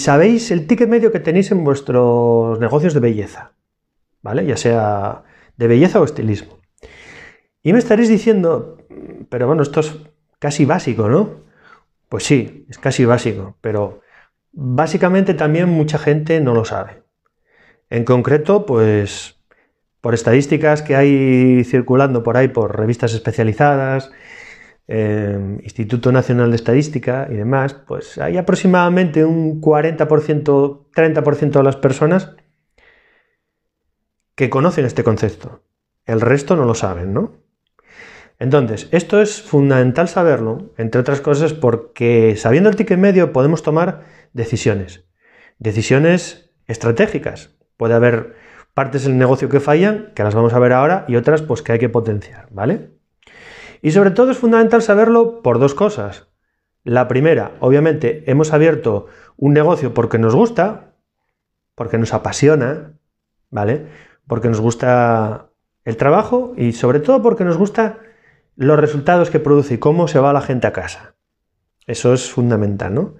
sabéis el ticket medio que tenéis en vuestros negocios de belleza, ¿vale? Ya sea de belleza o estilismo. Y me estaréis diciendo, pero bueno, esto es casi básico, ¿no? Pues sí, es casi básico, pero básicamente también mucha gente no lo sabe. En concreto, pues por estadísticas que hay circulando por ahí por revistas especializadas, eh, Instituto Nacional de Estadística y demás, pues hay aproximadamente un 40%, 30% de las personas que conocen este concepto. El resto no lo saben, ¿no? Entonces, esto es fundamental saberlo, entre otras cosas, porque sabiendo el ticket medio podemos tomar decisiones. Decisiones estratégicas. Puede haber partes del negocio que fallan, que las vamos a ver ahora, y otras pues que hay que potenciar, ¿vale? Y sobre todo es fundamental saberlo por dos cosas. La primera, obviamente, hemos abierto un negocio porque nos gusta, porque nos apasiona, ¿vale? Porque nos gusta el trabajo y sobre todo porque nos gusta los resultados que produce y cómo se va la gente a casa. Eso es fundamental, ¿no?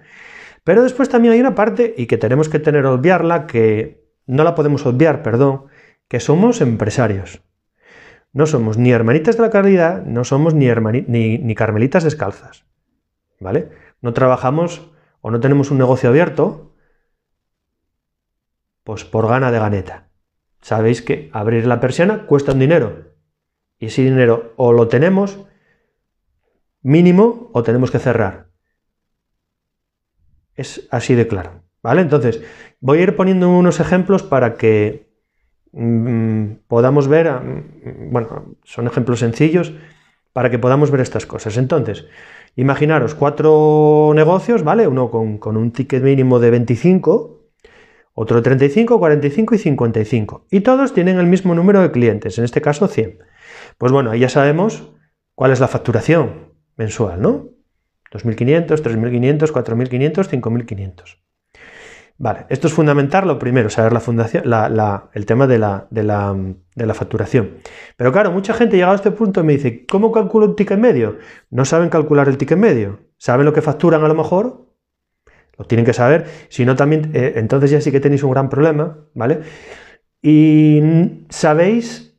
Pero después también hay una parte, y que tenemos que tener obviarla, que no la podemos obviar, perdón, que somos empresarios. No somos ni hermanitas de la caridad, no somos ni, ni, ni carmelitas descalzas. ¿Vale? No trabajamos o no tenemos un negocio abierto, pues por gana de ganeta. Sabéis que abrir la persiana cuesta un dinero. Y ese dinero o lo tenemos mínimo o tenemos que cerrar. Es así de claro. ¿Vale? Entonces, voy a ir poniendo unos ejemplos para que mm, podamos ver, mm, bueno, son ejemplos sencillos para que podamos ver estas cosas. Entonces, imaginaros cuatro negocios, ¿vale? Uno con, con un ticket mínimo de 25, otro de 35, 45 y 55. Y todos tienen el mismo número de clientes, en este caso 100. Pues bueno, ahí ya sabemos cuál es la facturación mensual, ¿no? 2.500, 3.500, 4.500, 5.500. Vale, esto es fundamental, lo primero, saber la fundación, el tema de la, de, la, facturación. Pero claro, mucha gente llega a este punto y me dice, ¿cómo calculo un ticket medio? No saben calcular el ticket medio. ¿Saben lo que facturan a lo mejor? Lo tienen que saber. Si no, también, eh, entonces ya sí que tenéis un gran problema, ¿vale? Y sabéis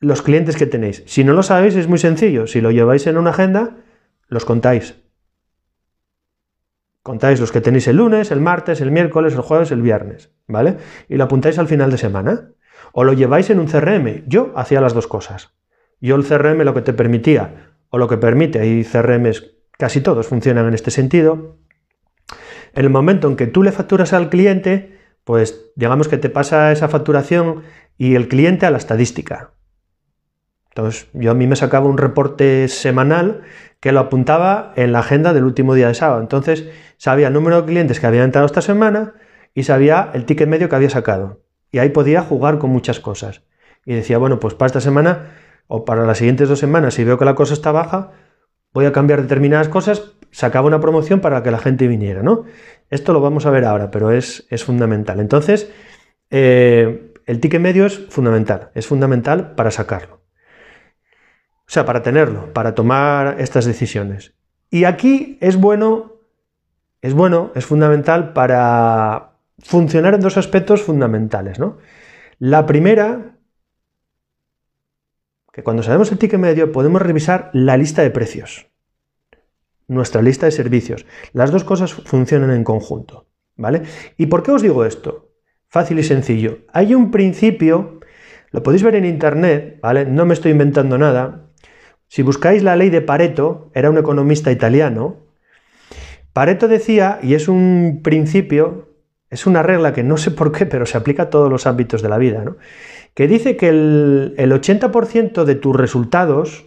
los clientes que tenéis. Si no lo sabéis, es muy sencillo. Si lo lleváis en una agenda, los contáis. Contáis los que tenéis el lunes, el martes, el miércoles, el jueves, el viernes, ¿vale? Y lo apuntáis al final de semana. O lo lleváis en un CRM. Yo hacía las dos cosas. Yo el CRM lo que te permitía, o lo que permite, y CRMs casi todos funcionan en este sentido, en el momento en que tú le facturas al cliente, pues digamos que te pasa esa facturación y el cliente a la estadística. Entonces, yo a mí me sacaba un reporte semanal que lo apuntaba en la agenda del último día de sábado. Entonces, sabía el número de clientes que habían entrado esta semana y sabía el ticket medio que había sacado. Y ahí podía jugar con muchas cosas. Y decía, bueno, pues para esta semana o para las siguientes dos semanas, si veo que la cosa está baja, voy a cambiar determinadas cosas, sacaba una promoción para que la gente viniera, ¿no? Esto lo vamos a ver ahora, pero es, es fundamental. Entonces, eh, el ticket medio es fundamental, es fundamental para sacarlo. O sea, para tenerlo, para tomar estas decisiones. Y aquí es bueno, es bueno, es fundamental para funcionar en dos aspectos fundamentales, ¿no? La primera, que cuando sabemos el ticket medio podemos revisar la lista de precios, nuestra lista de servicios. Las dos cosas funcionan en conjunto, ¿vale? ¿Y por qué os digo esto? Fácil y sencillo. Hay un principio, lo podéis ver en internet, ¿vale? No me estoy inventando nada, si buscáis la ley de Pareto, era un economista italiano, Pareto decía, y es un principio, es una regla que no sé por qué, pero se aplica a todos los ámbitos de la vida, ¿no? que dice que el, 80% de tus resultados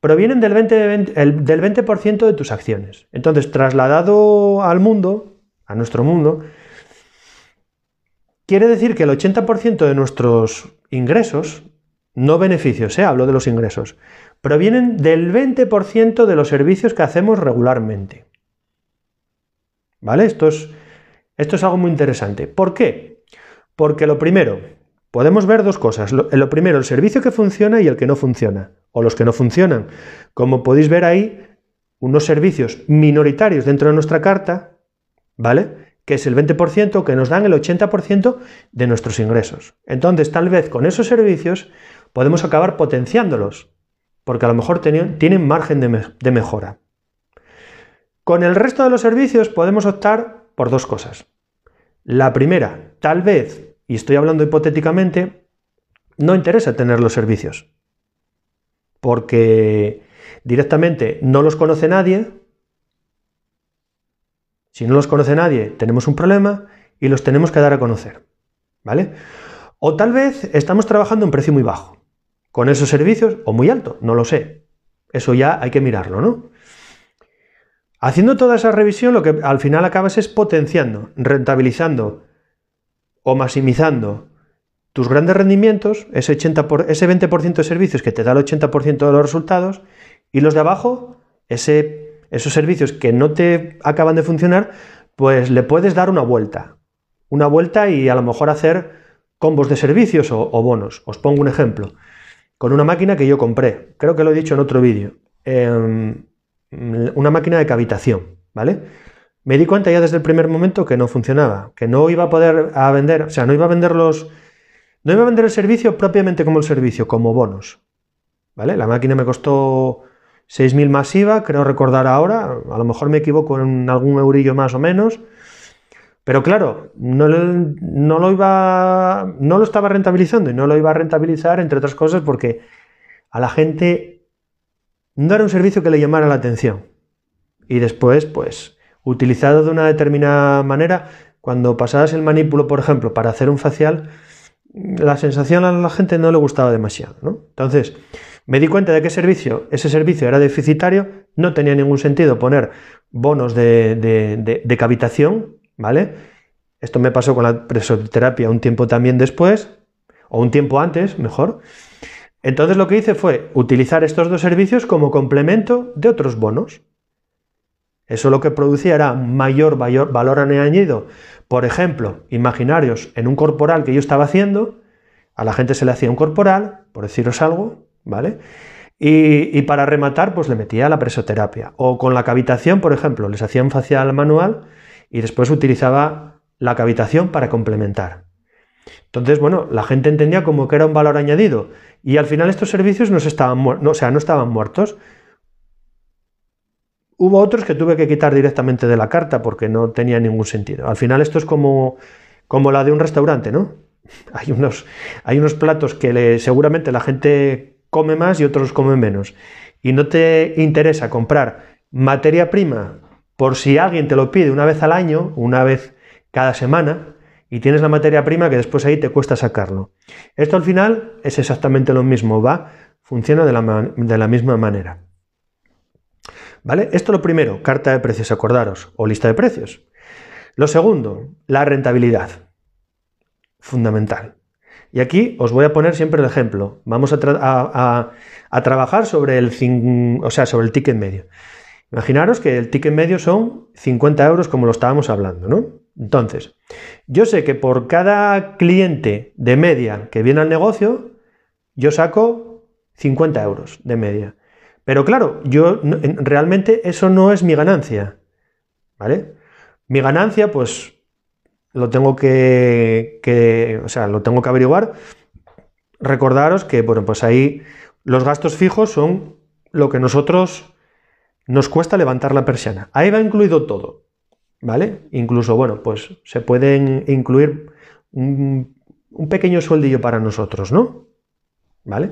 provienen del 20%, del 20 de tus acciones. Entonces, trasladado al mundo, a nuestro mundo, quiere decir que el 80% de nuestros ingresos, no beneficios, ¿eh? hablo de los ingresos, provienen del 20% de los servicios que hacemos regularmente. ¿Vale? Esto es, esto es algo muy interesante. ¿Por qué? Porque lo primero, podemos ver dos cosas. Lo, lo, primero, el servicio que funciona y el que no funciona, o los que no funcionan. Como podéis ver ahí, unos servicios minoritarios dentro de nuestra carta, ¿vale? que es el 20%, que nos dan el 80% de nuestros ingresos. Entonces, tal vez con esos servicios podemos acabar potenciándolos, porque a lo mejor tienen margen de, mejora. Con el resto de los servicios podemos optar por dos cosas. La primera, tal vez, y estoy hablando hipotéticamente, no interesa tener los servicios, porque directamente no los conoce nadie. Si no los conoce nadie, tenemos un problema y los tenemos que dar a conocer. ¿Vale? O tal vez estamos trabajando en precio muy bajo con esos servicios o muy alto, no lo sé. Eso ya hay que mirarlo, ¿no? Haciendo toda esa revisión, lo que al final acabas es potenciando, rentabilizando o maximizando tus grandes rendimientos, ese, 80 por, ese 20% de servicios que te da el 80% de los resultados, y los de abajo, ese, esos servicios que no te acaban de funcionar, pues le puedes dar una vuelta. Una vuelta y a lo mejor hacer combos de servicios o, o bonos. Os pongo un ejemplo con una máquina que yo compré, creo que lo he dicho en otro vídeo, em, una máquina de cavitación, ¿vale? Me di cuenta ya desde el primer momento que no funcionaba, que no iba a poder a vender, o sea, no iba a vender los, no iba a vender el servicio propiamente como el servicio, como bonos, ¿vale? La máquina me costó 6.000 masiva, creo recordar ahora, a lo mejor me equivoco en algún eurillo más o menos, pero claro, no, lo iba, no lo estaba rentabilizando y no lo iba a rentabilizar, entre otras cosas, porque a la gente no era un servicio que le llamara la atención. Y después, pues, utilizado de una determinada manera, cuando pasabas el manípulo, por ejemplo, para hacer un facial, la sensación a la gente no le gustaba demasiado. Entonces, me di cuenta de que servicio, ese servicio era deficitario, no tenía ningún sentido poner bonos de, de cavitación ¿vale? Esto me pasó con la presoterapia un tiempo también después, o un tiempo antes, mejor. Entonces lo que hice fue utilizar estos dos servicios como complemento de otros bonos. Eso lo que producía era mayor, valor añadido. Por ejemplo, imaginarios en un corporal que yo estaba haciendo, a la gente se le hacía un corporal, por deciros algo, ¿vale? Y, y, para rematar, pues le metía la presoterapia. O con la cavitación, por ejemplo, les hacía un facial manual y después utilizaba la cavitación para complementar. Entonces, bueno, la gente entendía como que era un valor añadido y al final estos servicios no, estaban, no, o sea, no estaban muertos. Hubo otros que tuve que quitar directamente de la carta porque no tenía ningún sentido. Al final esto es como, como la de un restaurante, ¿no? Hay unos, hay unos platos que seguramente la gente come más y otros come menos. Y no te interesa comprar materia prima por si alguien te lo pide una vez al año, una vez cada semana, y tienes la materia prima que después ahí te cuesta sacarlo. Esto al final es exactamente lo mismo, va, funciona de la, misma manera. ¿Vale? Esto lo primero, carta de precios, acordaros, o lista de precios. Lo segundo, la rentabilidad. Fundamental. Y aquí os voy a poner siempre el ejemplo. Vamos a, a trabajar sobre el, o sea, sobre el ticket medio. Imaginaros que el ticket medio son 50 euros como lo estábamos hablando, ¿no? Entonces, yo sé que por cada cliente de media que viene al negocio, yo saco 50 euros de media. Pero claro, yo realmente eso no es mi ganancia, ¿vale? Mi ganancia, pues, lo tengo que, o sea, lo tengo que averiguar. Recordaros que, bueno, pues ahí los gastos fijos son lo que nosotros nos cuesta levantar la persiana. Ahí va incluido todo, ¿vale? Incluso, bueno, pues se pueden incluir un, pequeño sueldillo para nosotros, ¿no? ¿Vale?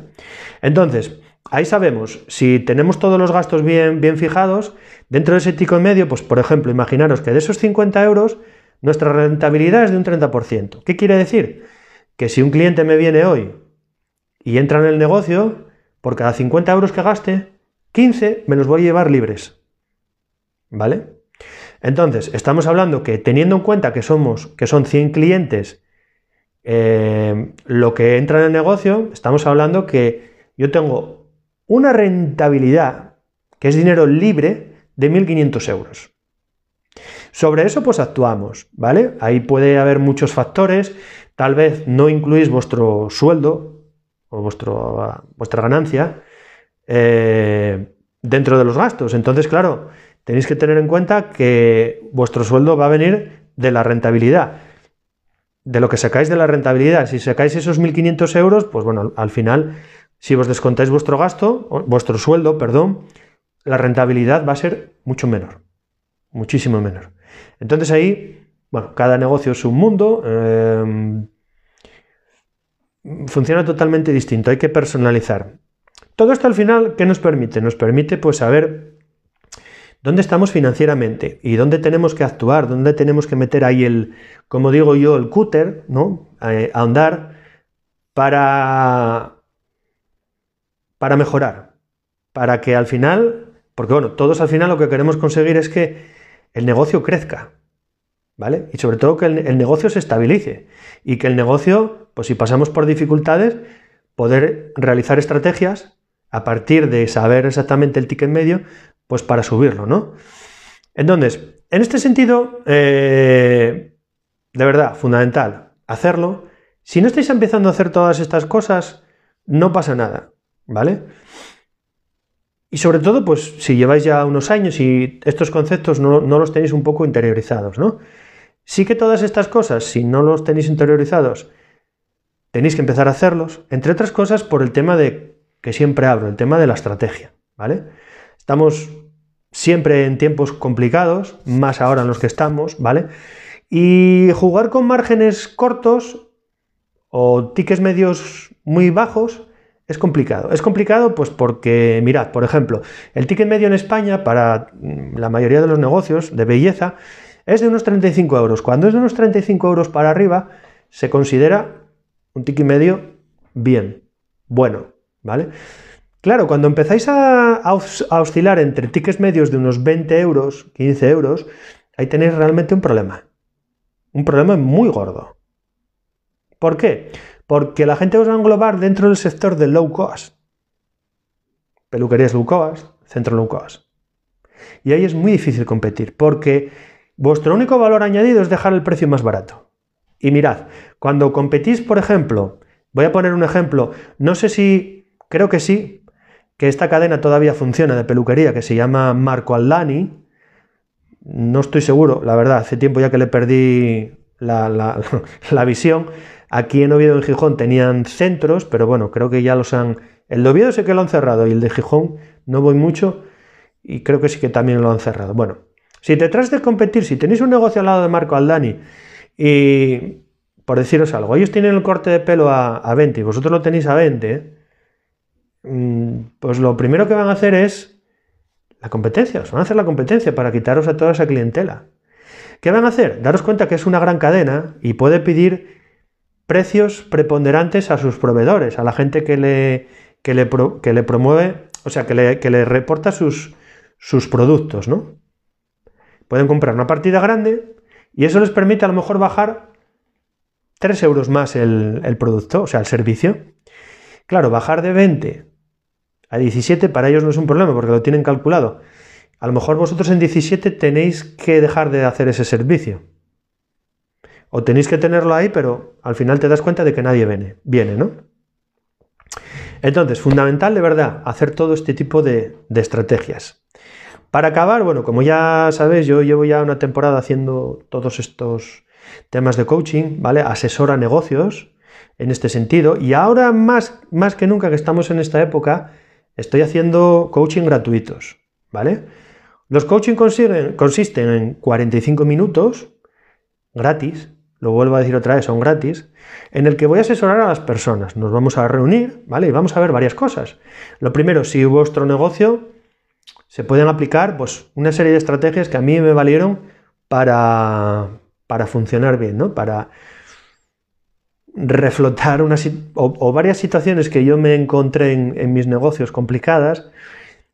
Entonces, ahí sabemos, si tenemos todos los gastos bien, bien fijados, dentro de ese tico en medio, pues por ejemplo, imaginaros que de esos 50 euros, nuestra rentabilidad es de un 30%. ¿Qué quiere decir? Que si un cliente me viene hoy y entra en el negocio, por cada 50 euros que gaste, 15 me los voy a llevar libres. ¿Vale? Entonces, estamos hablando que teniendo en cuenta que somos, que son 100 clientes, eh, lo que entra en el negocio, estamos hablando que yo tengo una rentabilidad, que es dinero libre, de 1.500 euros. Sobre eso, pues actuamos, ¿vale? Ahí puede haber muchos factores, tal vez no incluís vuestro sueldo o vuestro, vuestra ganancia, eh, dentro de los gastos. Entonces, claro, tenéis que tener en cuenta que vuestro sueldo va a venir de la rentabilidad, de lo que sacáis de la rentabilidad. Si sacáis esos 1.500 euros, pues bueno, al final, si vos descontáis vuestro gasto, vuestro sueldo, perdón, la rentabilidad va a ser mucho menor, muchísimo menor. Entonces ahí, bueno, cada negocio es un mundo, eh, funciona totalmente distinto, hay que personalizar. Todo esto al final, ¿qué nos permite? Nos permite pues saber dónde estamos financieramente y dónde tenemos que actuar, dónde tenemos que meter ahí el, como digo yo, el cúter, ¿no? A, andar para, para mejorar, para que al final, porque bueno, todos al final lo que queremos conseguir es que el negocio crezca, ¿vale? Y sobre todo que el, negocio se estabilice y que el negocio, pues si pasamos por dificultades, poder realizar estrategias a partir de saber exactamente el ticket medio, pues para subirlo, ¿no? Entonces, en este sentido, eh, de verdad, fundamental, hacerlo. Si no estáis empezando a hacer todas estas cosas, no pasa nada, ¿vale? Y sobre todo, pues si lleváis ya unos años y estos conceptos no, no los tenéis un poco interiorizados, ¿no? Sí que todas estas cosas, si no los tenéis interiorizados, tenéis que empezar a hacerlos, entre otras cosas por el tema de que siempre hablo, el tema de la estrategia, ¿vale? Estamos siempre en tiempos complicados, más ahora en los que estamos, ¿vale? Y jugar con márgenes cortos o tickets medios muy bajos es complicado. Es complicado pues porque, mirad, por ejemplo, el ticket medio en España para mm, la mayoría de los negocios de belleza es de unos 35 euros. Cuando es de unos 35 euros para arriba, se considera un ticket medio bien, bueno, ¿vale? Claro, cuando empezáis a, a, oscilar entre tickets medios de unos 20 euros, 15 euros, ahí tenéis realmente un problema. Un problema muy gordo. ¿Por qué? Porque la gente os va a englobar dentro del sector del low cost. Peluquerías low cost, centro low cost. Y ahí es muy difícil competir, porque vuestro único valor añadido es dejar el precio más barato. Y mirad, cuando competís, por ejemplo, voy a poner un ejemplo, no sé si, creo que sí, que esta cadena todavía funciona de peluquería, que se llama Marco Aldani, no estoy seguro, la verdad, hace tiempo ya que le perdí la, visión, Aquí en Oviedo, en Gijón, tenían centros, pero bueno, creo que ya los han... El de Oviedo sé que lo han cerrado y el de Gijón no voy mucho y creo que sí que también lo han cerrado. Bueno, si te de competir, si tenéis un negocio al lado de Marco Aldani y, por deciros algo, ellos tienen el corte de pelo a, 20 y vosotros lo tenéis a 20, mm, pues lo primero que van a hacer es la competencia, os van a hacer la competencia para quitaros a toda esa clientela. ¿Qué van a hacer? Daros cuenta que es una gran cadena y puede pedir precios preponderantes a sus proveedores, a la gente que le, que le, que le promueve, o sea, que le, que le reporta sus, sus productos, ¿no? Pueden comprar una partida grande y eso les permite a lo mejor bajar 3 euros más el, el producto, o sea, el servicio. Claro, bajar de 20 a 17 para ellos no es un problema porque lo tienen calculado. A lo mejor vosotros en 17 tenéis que dejar de hacer ese servicio. O tenéis que tenerlo ahí, pero al final te das cuenta de que nadie viene, viene ¿no? Entonces, fundamental de verdad hacer todo este tipo de, estrategias. Para acabar, bueno, como ya sabéis, yo llevo ya una temporada haciendo todos estos temas de coaching, ¿vale? Asesora negocios en este sentido. Y ahora más, más que nunca que estamos en esta época, estoy haciendo coaching gratuitos, ¿vale? Los coaching consisten en 45 minutos gratis, lo vuelvo a decir otra vez, son gratis, en el que voy a asesorar a las personas. Nos vamos a reunir, ¿vale? Y vamos a ver varias cosas. Lo primero, si vuestro negocio se pueden aplicar pues, una serie de estrategias que a mí me valieron para, para funcionar bien, ¿no? Para reflotar una, o, varias situaciones que yo me encontré en, mis negocios complicadas.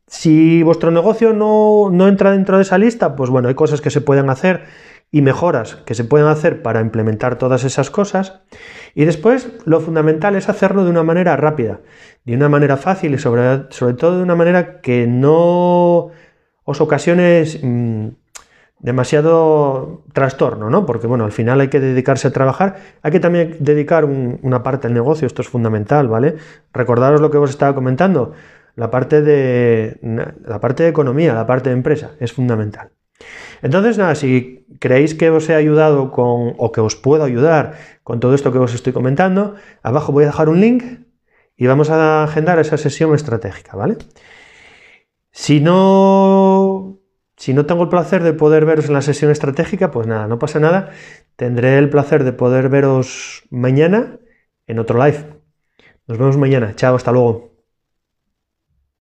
Si vuestro negocio no, no entra dentro de esa lista, pues bueno, hay cosas que se pueden hacer y mejoras que se pueden hacer para implementar todas esas cosas. Y después lo fundamental es hacerlo de una manera rápida, de una manera fácil y sobre, sobre todo de una manera que no os ocasione mm, demasiado trastorno, ¿no? Porque bueno, al final hay que dedicarse a trabajar, hay que también dedicar una parte al negocio, esto es fundamental, ¿vale? Recordaros lo que os estaba comentando, la parte de la parte de economía, la parte de empresa, es fundamental. Entonces, nada, si creéis que os he ayudado con, o que os puedo ayudar con todo esto que os estoy comentando, abajo voy a dejar un link y vamos a agendar esa sesión estratégica, ¿vale? Si no, si no tengo el placer de poder veros en la sesión estratégica, pues nada, no pasa nada. Tendré el placer de poder veros mañana en otro live. Nos vemos mañana. Chao, hasta luego.